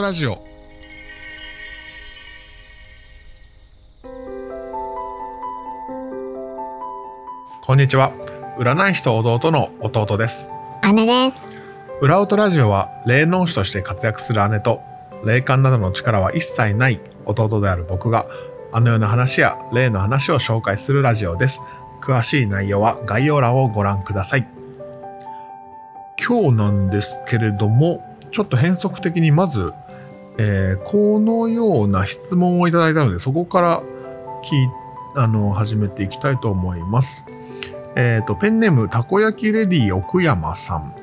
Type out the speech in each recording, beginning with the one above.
トラジオ。こんにちは。占い師と弟の弟です。姉です。裏音ラジオは霊能師として活躍する姉と霊感などの力は一切ない弟である僕があの世の話や霊の話を紹介するラジオです。詳しい内容は概要欄をご覧ください。今日なんですけれどもちょっと変則的にまず、えーこのような質問をいただいたのでそこから聞いあの始めていきたいと思います。えっ、とペンネームたこ焼きレディ奥山さん。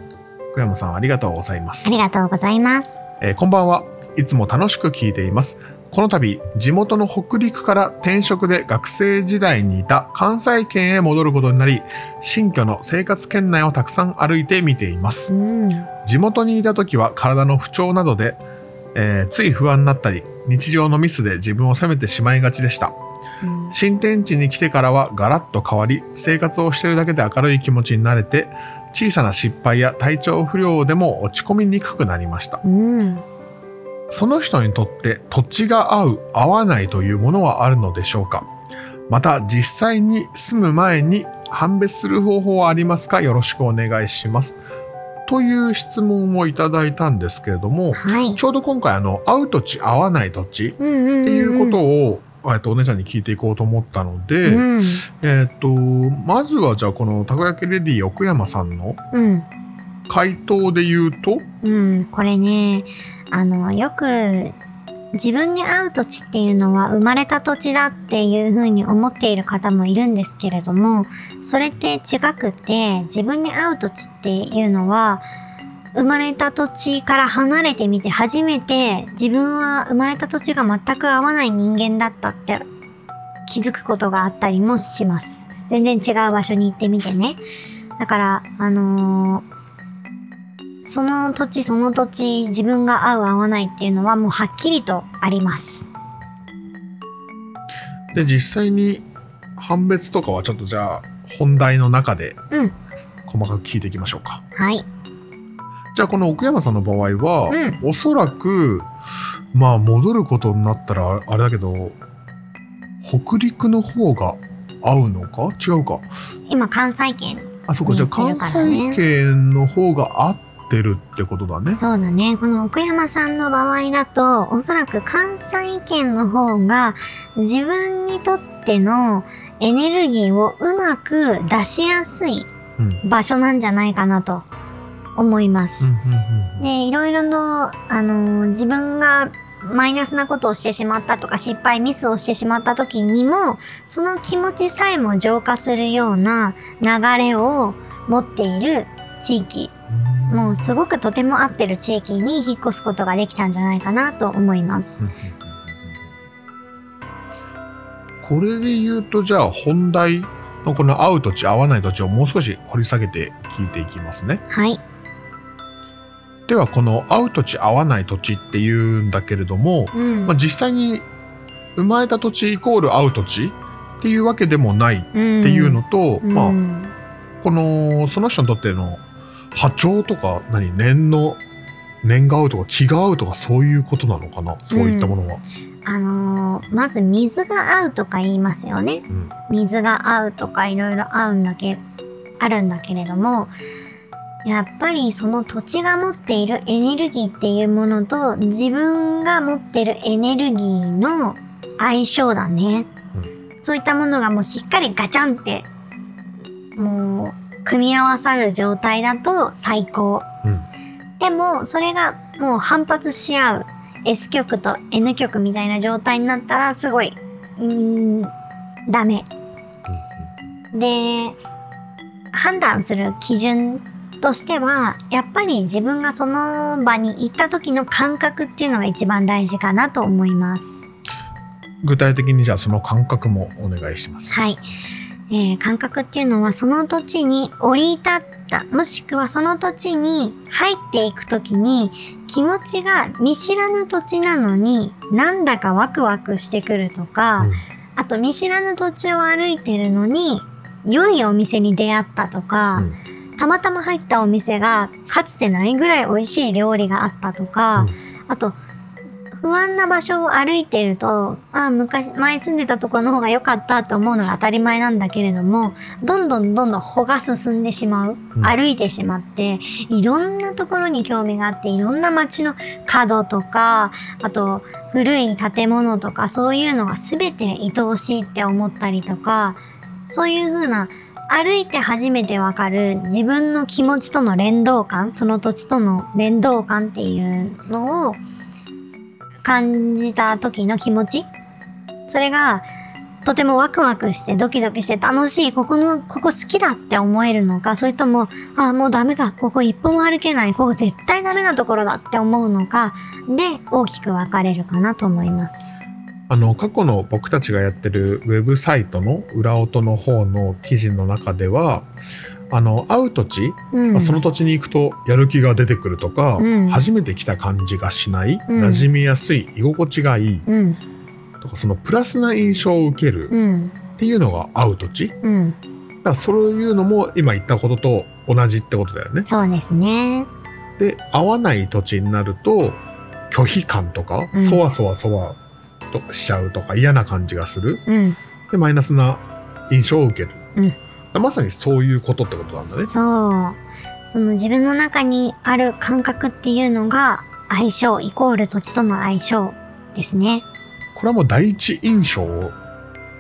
奥山さんありがとうございます。ありがとうございます。えーこんばんは。いつも楽しく聞いています。この度地元の北陸から転職で学生時代にいた関西圏へ戻ることになり新居の生活圏内をたくさん歩いて見ています。うん。地元にいた時は体の不調などで、えーつい不安になったり日常のミスで自分を責めてしまいがちでした。うん。新天地に来てからはガラッと変わり生活をしているだけで明るい気持ちになれて小さな失敗や体調不良でも落ち込みにくくなりました。うん。その人にとって土地が合う合わないというものはあるのでしょうか。また実際に住む前に判別する方法はありますか？よろしくお願いしますという質問をいただいたんですけれどもはい。ちょうど今回あの合う土地合わない土地っうんうんうん。ていうことを、えっとお姉ちゃんに聞いていこうと思ったので、うん。えっとまずはじゃあこのたこ焼きレディ奥山さんのうん。回答で言うとうん。これね、あの、よく、自分に合う土地っていうのは生まれた土地だっていうふうに思っている方もいるんですけれども、それって違くて、自分に合う土地っていうのは、生まれた土地から離れてみて初めて自分は生まれた土地が全く合わない人間だったって気づくことがあったりもします。全然違う場所に行ってみてね。だから、あのーその土地その土地自分が合う合わないっていうのはもうはっきりとあります。で実際に判別とかはちょっとじゃあ本題の中でうん。細かく聞いていきましょうかはい。じゃあこの奥山さんの場合は、うおそらくまあ戻ることになったらあれだけど北陸の方が合うのか？違うか今関西圏。あそこじゃあ関西圏の方が合ってるってことだねそうだね。この奥山さんの場合だと、おそらく関西圏の方が自分にとってのエネルギーをうまく出しやすいうん場所なんじゃないかなと思います。で、いろいろの、あのー自分がマイナスなことをしてしまったとか失敗ミスをしてしまった時にもその気持ちさえも浄化するような流れを持っている地域もうすごくとても合ってる地域に引っ越すことができたんじゃないかなと思います。これで言うとじゃあ本題のこの合う土地合わない土地をもう少し掘り下げて聞いていきますね。はい。ではこの合う土地合わない土地っていうんだけれども、うん。まあ、実際に生まれた土地イコール合う土地っていうわけでもないっていうのと、うん、まあうんこのその人にとっての波長とか何念の念が合うとか気が合うとかそういうことなのかな？そういったものは。あのーまず水が合うとか言いますよね。うん水が合うとかいろいろ合うんだけ、あるんだけれども、やっぱりその土地が持っているエネルギーっていうものと自分が持ってるエネルギーの相性だね。そういったものがもうしっかりガチャンって、もう、組み合わさる状態だと最高。うんでも、それがもう反発し合う S 極と N 極みたいな状態になったらすごい、うーん、ダメ。で、判断する基準としては、やっぱり自分がその場に行った時の感覚っていうのが一番大事かなと思います。具体的にじゃあその感覚もお願いします。はい。えー感覚っていうのはその土地に降り立った、もしくはその土地に入っていくときに気持ちが見知らぬ土地なのになんだかワクワクしてくるとか、うん。あと見知らぬ土地を歩いてるのに良いお店に出会ったとか、たまたま入ったお店がかつてないぐらい美味しい料理があったとか、あと不安な場所を歩いてると、あ昔、前住んでたところの方が良かったと思うのが当たり前なんだけれども、どんどんどんどん歩が進んでしまう。うん歩いてしまって、いろんなところに興味があって、いろんな街の角とか、あと、古い建物とか、そういうのが全て愛おしいって思ったりとか、そういう風な、歩いて初めてわかる自分の気持ちとの連動感、その土地との連動感っていうのを感じた時の気持ち？それがとてもワクワクしてドキドキして楽しい、ここの、ここ好きだって思えるのか、それとも、あ、もうダメだ、ここ一歩も歩けない、ここ絶対ダメなところだって思うのか、で大きく分かれるかなと思います。あの過去の僕たちがやってるウェブサイトの裏音の方の記事の中ではあの会う土地、うん。まあ、その土地に行くとやる気が出てくるとか、うん初めて来た感じがしない、うん馴染みやすい居心地がいいうん、とかそのプラスな印象を受けるうん、っていうのが会う土地だかうん。らそういうのも今言ったことと同じってことだよね。そうですね。で合わない土地になると拒否感とか、うんそわそわそわとしちゃうとか嫌な感じがするうん。でマイナスな印象を受ける、うんまさにそういうことってことなんだね。そう。その自分の中にある感覚っていうのが相性イコール土地との相性ですね。これはもう第一印象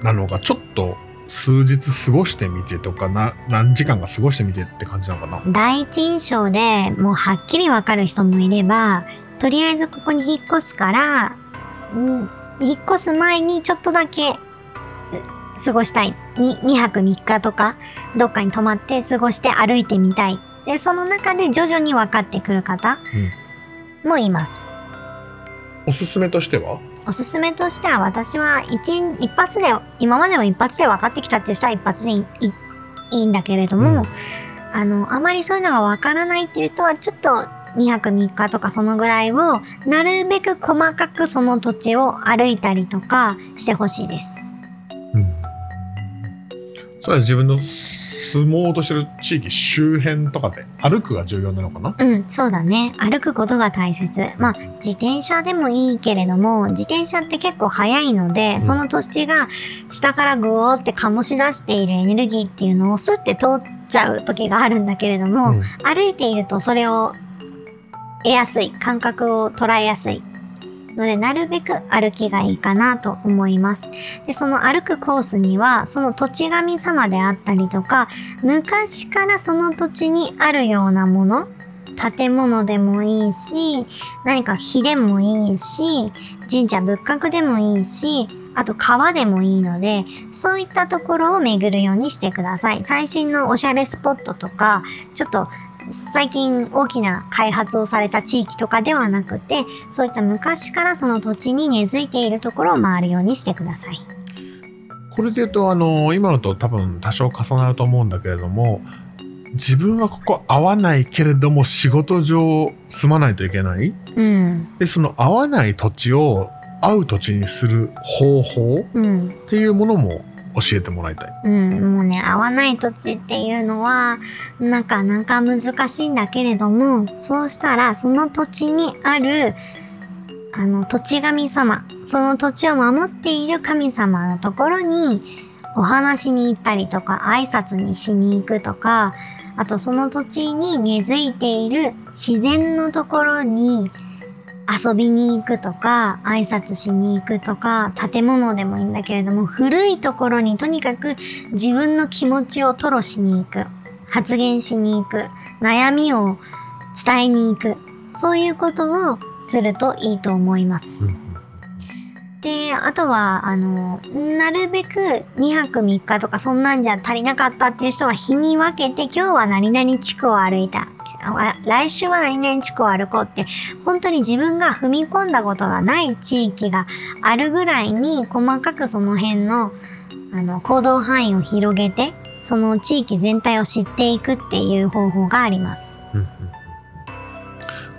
なのがちょっと数日過ごしてみてとかな何時間か過ごしてみてって感じなのかな？第一印象でもうはっきりわかる人もいれば、とりあえずここに引っ越すから、うん、引っ越す前にちょっとだけう過ごしたい。に2泊3日とか、どっかに泊まって過ごして歩いてみたい。で、その中で徐々に分かってくる方もいます。おすすめとしては？おすすめとしては私は一一発で、今までも一発で分かってきたっていう人は一発でいいいいいんだけれども、うんあの、あまりそういうのが分からないっていう人はちょっと2泊3日とかそのぐらいをなるべく細かくその土地を歩いたりとかしてほしいです。うんそれは自分の住もうとしてる地域周辺とかで歩くが重要なのかな？うん、そうだね。歩くことが大切。まあ、自転車でもいいけれども、自転車って結構速いので、んその土地が下からグオーって醸し出しているエネルギーっていうのをスッて通っちゃう時があるんだけれども、うん歩いているとそれを得やすい、感覚を捉えやすい。ので、なるべく歩きがいいかなと思います。で、その歩くコースには、その土地神様であったりとか、昔からその土地にあるようなもの、建物でもいいし、何か火でもいいし、神社仏閣でもいいし、あと川でもいいので、そういったところを巡るようにしてください。最新のおしゃれスポットとか、ちょっと最近大きな開発をされた地域とかではなくて、そういった昔からその土地に根付いているところを回るようにしてください。これで言うとあの今のと多分多少重なると思うんだけれども自分はここ合わないけれども仕事上住まないといけないうん。でその合わない土地を合う土地にする方法うん。っていうものも教えてもらいたい。うん、もうね、合わない土地っていうのは、なかなか難しいんだけれども、そうしたら、その土地にある、あの、土地神様、その土地を守っている神様のところに、お話しに行ったりとか、挨拶にしに行くとか、あとその土地に根付いている自然のところに遊びに行くとか、挨拶しに行くとか、建物でもいいんだけれども、古いところにとにかく自分の気持ちを吐露しに行く、発言しに行く、悩みを伝えに行く、そういうことをするといいと思います。で、あとは、あの、なるべく2泊3日とかそんなんじゃ足りなかったっていう人は日に分けて今日は何々地区を歩いた。あ来週は何々地区を歩こうって、本当に自分が踏み込んだことがない地域があるぐらいに細かくその辺のあの行動範囲を広げて、その地域全体を知っていくっていう方法があります。うんうん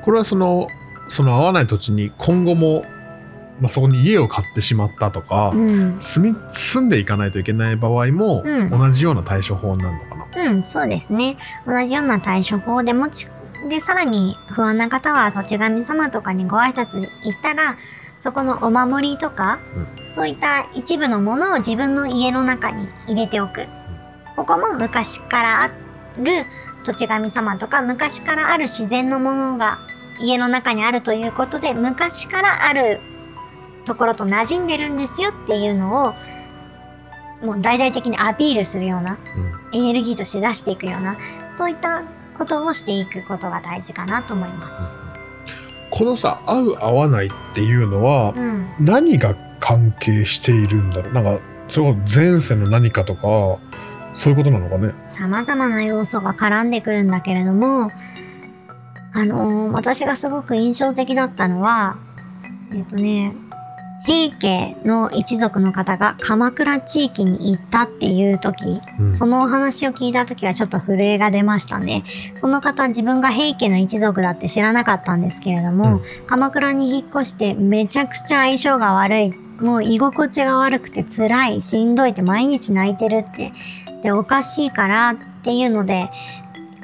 これはそのその合わない土地に今後も、まあ、そこに家を買ってしまったとか、うん。住み住んでいかないといけない場合も、うん同じような対処法になるの。うん、そうですね。同じような対処法でもち、で、さらに不安な方は土地神様とかにご挨拶行ったら、そこのお守りとか、そういった一部のものを自分の家の中に入れておく。ここも昔からある土地神様とか昔からある自然のものが家の中にあるということで昔からあるところと馴染んでるんですよっていうのをもう大々的にアピールするようなエネルギーとして出していくようなそういったことをしていくことが大事かなと思います。このさ合う合わないっていうのはうん、何が関係しているんだろう？なんかそれこそ前世の何かとかそういうことなのかね？様々な要素が絡んでくるんだけれども、あのー私がすごく印象的だったのは、えっ、とね、平家の一族の方が鎌倉地域に行ったっていう時、うんそのお話を聞いた時はちょっと震えが出ましたね。その方自分が平家の一族だって知らなかったんですけれども、うん鎌倉に引っ越してめちゃくちゃ相性が悪い。もう居心地が悪くて辛い、しんどいって毎日泣いてるって。で、おかしいからっていうので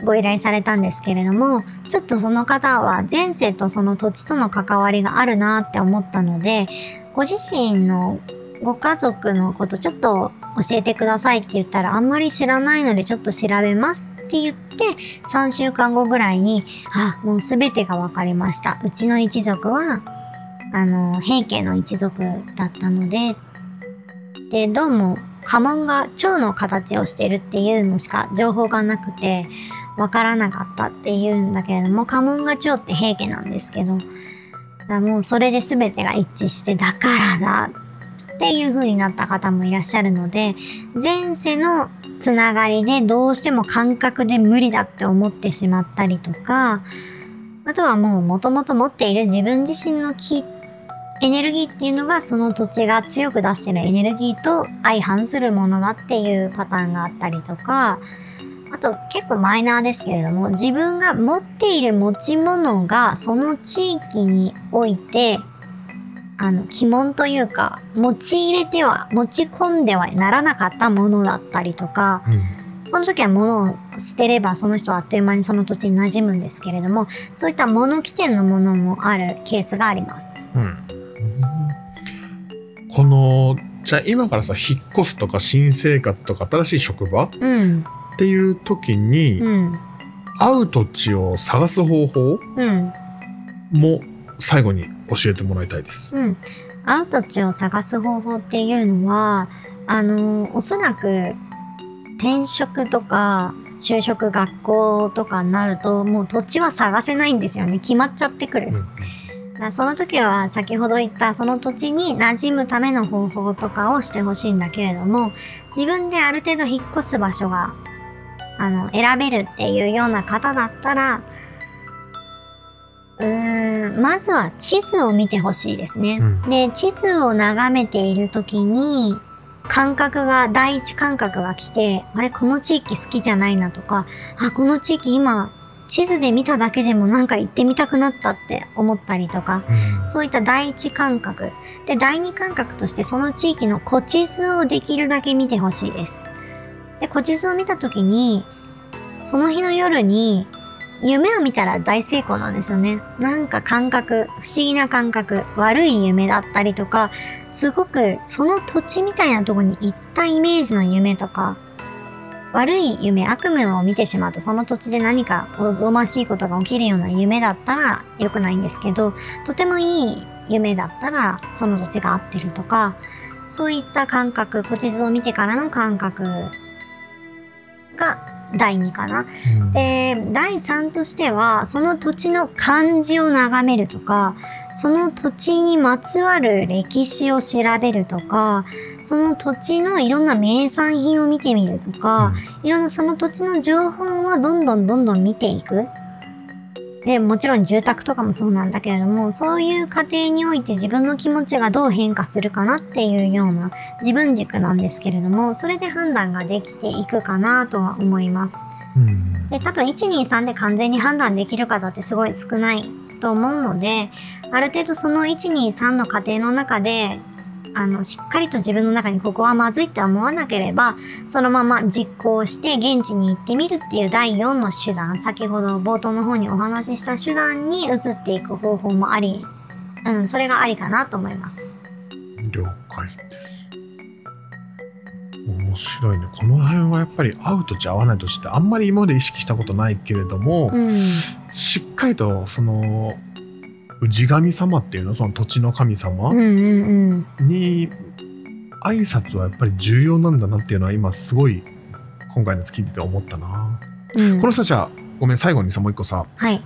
ご依頼されたんですけれども、ちょっとその方は前世とその土地との関わりがあるなって思ったので、ご自身のご家族のことちょっと教えてくださいって言ったらあんまり知らないのでちょっと調べますって言って3週間後ぐらいにあもう全てが分かりました。うちの一族はあの平家の一族だったので。でどうも家紋が蝶の形をしてるっていうのしか情報がなくて分からなかったっていうんだけれども家紋が蝶って平家なんですけどだもうそれで全てが一致してだからだっていう風になった方もいらっしゃるので前世のつながりでどうしても感覚で無理だって思ってしまったりとかあとはもう元々持っている自分自身の気エネルギーっていうのがその土地が強く出してるエネルギーと相反するものだっていうパターンがあったりとかあと結構マイナーですけれども自分が持っている持ち物がその地域においてあの鬼門というか持ち入れては持ち込んではならなかったものだったりとかその時は物を捨てればその人はあっという間にその土地に馴染むんですけれどもそういった物起点のものもあるケースがあります。うん。このじゃあ今からさ引っ越すとか新生活とか新しい職場うん、っていう時に、うん、会う土地を探す方法うん、も最後に教えてもらいたいです。うん。会う土地を探す方法っていうのは、あの、おそらく転職とか就職学校とかになると、もう土地は探せないんですよね。決まっちゃってくる。うんその時は先ほど言ったその土地に馴染むための方法とかをしてほしいんだけれども自分である程度引っ越す場所があの選べるっていうような方だったらうーんまずは地図を見てほしいですね。うんで地図を眺めている時に感覚が第一感覚が来てあれこの地域好きじゃないなとかあこの地域今地図で見ただけでもなんか行ってみたくなったって思ったりとかそういった第一感覚。で、第二感覚としてその地域の古地図をできるだけ見てほしいです。で、古地図を見たときに、その日の夜に夢を見たら大成功なんですよね。なんか感覚、不思議な感覚、悪い夢だったりとか、すごくその土地みたいなとこに行ったイメージの夢とか、悪い夢、悪夢を見てしまうとその土地で何かおぞましいことが起きるような夢だったら良くないんですけど、とてもいい夢だったらその土地が合ってるとかそういった感覚古地図を見てからの感覚が第2かな。うんで第3としてはその土地の漢字を眺めるとかその土地にまつわる歴史を調べるとかその土地のいろんな名産品を見てみるとか、いろんなその土地の情報をどんどんどんどん見ていく。で、もちろん住宅とかもそうなんだけれども、そういう過程において自分の気持ちがどう変化するかなっていうような自分軸なんですけれども、それで判断ができていくかなとは思います。うんで、多分123で完全に判断できる方ってすごい少ないと思うので、ある程度その123の過程の中で、あの、しっかりと自分の中にここはまずいって思わなければ、そのまま実行して現地に行ってみるっていう第4の手段、先ほど冒頭の方にお話しした手段に移っていく方法もありうん、それがありかなと思います。了解。面白いね。この辺はやっぱり合う土地合わない土地ってあんまり今まで意識したことないけれども、うん。しっかりとその氏神様っていうのその土地の神様？うんうんうん。に挨拶はやっぱり重要なんだなっていうのは今すごい今回のやつ聞いてて思ったな。うん、この人たちはごめん最後にさもう一個さはい。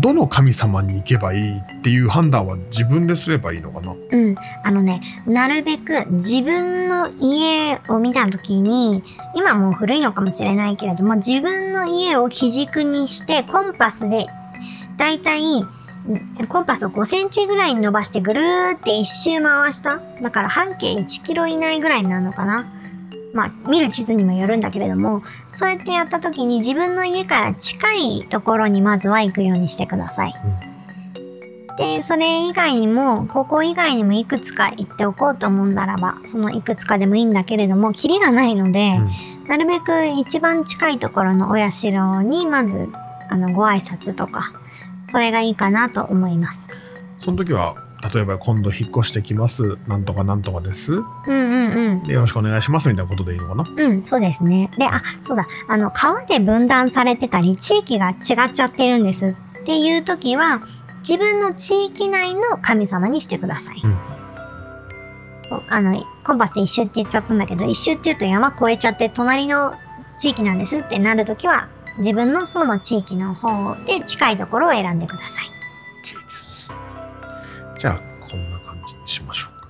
どの神様に行けばいいっていう判断は自分ですればいいのかな？うん。あのね、なるべく自分の家を見たときに、今もう古いのかもしれないけれども、自分の家を基軸にして、コンパスで、だいたい、んコンパスを5センチぐらいに伸ばしてぐるーって一周回した。だから半径1キロ以内ぐらいになるのかな。まあ、見る地図にもよるんだけれども、そうやってやったときに自分の家から近いところにまずは行くようにしてください。で、それ以外にも、ここ以外にもいくつか行っておこうと思うならば、そのいくつかでもいいんだけれども、キリがないので、うんなるべく一番近いところのお社に、まず、あの、ご挨拶とか、それがいいかなと思います。その時は例えば今度引っ越してきますなんとかなんとかですうんうんうん。でよろしくお願いしますみたいなことでいいのかな？うん、そうですね。で、あ、そうだ、あの、川で分断されてたり、地域が違っちゃってるんですっていう時は、自分の地域内の神様にしてください。うんそう、あの、コンパスで一周って言っちゃったんだけど、一周って言うと山越えちゃって隣の地域なんですってなる時は、自分の方の地域の方で近いところを選んでください。OK です。じゃあこんな感じにしましょうか。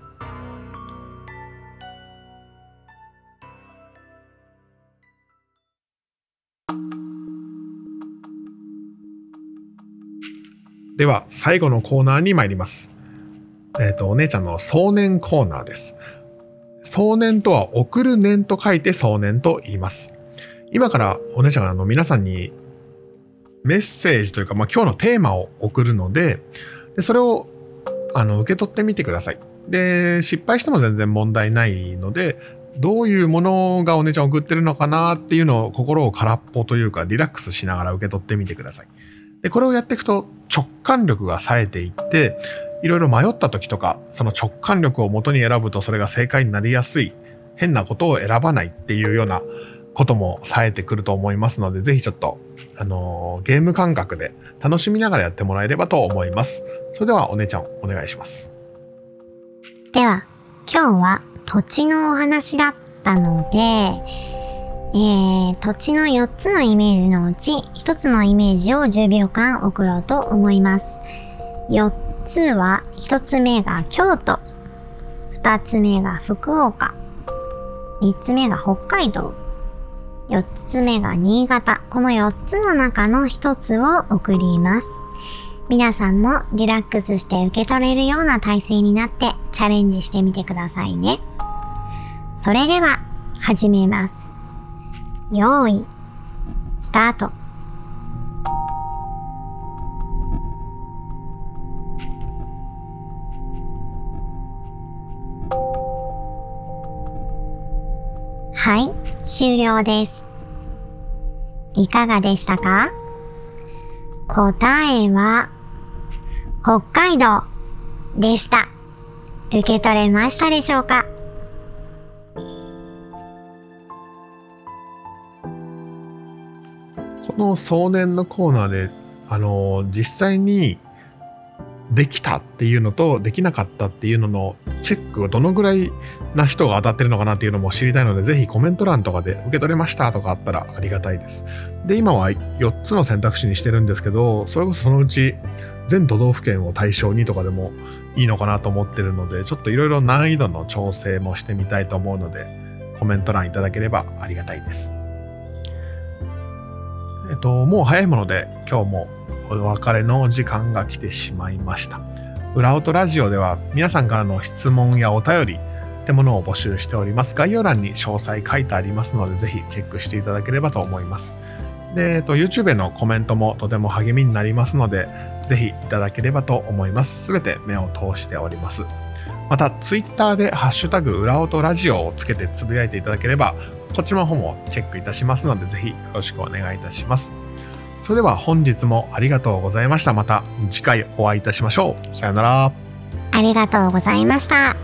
では最後のコーナーに参ります。えっ、とお姉ちゃんの送年コーナーです。送年とは送る年と書いて送年と言います。今からお姉ちゃんがあの皆さんにメッセージというか、まあ、今日のテーマを送るので、でそれをあの受け取ってみてください。で、失敗しても全然問題ないので、どういうものがお姉ちゃん送ってるのかなっていうのを心を空っぽというかリラックスしながら受け取ってみてください。で、これをやっていくと直感力が冴えていって、いろいろ迷った時とか、その直感力を元に選ぶとそれが正解になりやすい、変なことを選ばないっていうようなことも冴えてくると思いますので、ぜひちょっと、あのーゲーム感覚で楽しみながらやってもらえればと思います。それではお姉ちゃんお願いします。では、今日は土地のお話だったので、えー、土地の4つのイメージのうち、1つのイメージを10秒間送ろうと思います。4つは、1つ目が京都、2つ目が福岡、3つ目が北海道、4つ目が新潟。この4つの中の1つを送ります。皆さんもリラックスして受け取れるような体勢になってチャレンジしてみてくださいね。それでは始めます。用意、スタート。終了です。いかがでしたか？答えは、北海道でした。受け取れましたでしょうか？この送年のコーナーで、あの実際にできたっていうのとできなかったっていうののチェックをどのぐらいな人が当たってるのかなっていうのも知りたいので、ぜひコメント欄とかで受け取れましたとかあったらありがたいです。で、今は4つの選択肢にしてるんですけど、それこそそのうち全都道府県を対象にとかでもいいのかなと思ってるので、ちょっといろいろ難易度の調整もしてみたいと思うので、コメント欄いただければありがたいです。えっと、もう早いもので今日もお別れの時間が来てしまいました。裏音ラジオでは皆さんからの質問やお便りってものを募集しております。概要欄に詳細書いてありますので、ぜひチェックしていただければと思います。で、えっと、YouTube へのコメントもとても励みになりますので、ぜひいただければと思います。すべて目を通しております。また、Twitter でハッシュタグ裏音ラジオをつけてつぶやいていただければ、こっちの方もチェックいたしますので、ぜひよろしくお願いいたします。それでは本日もありがとうございました。また次回お会いいたしましょう。さよなら。ありがとうございました。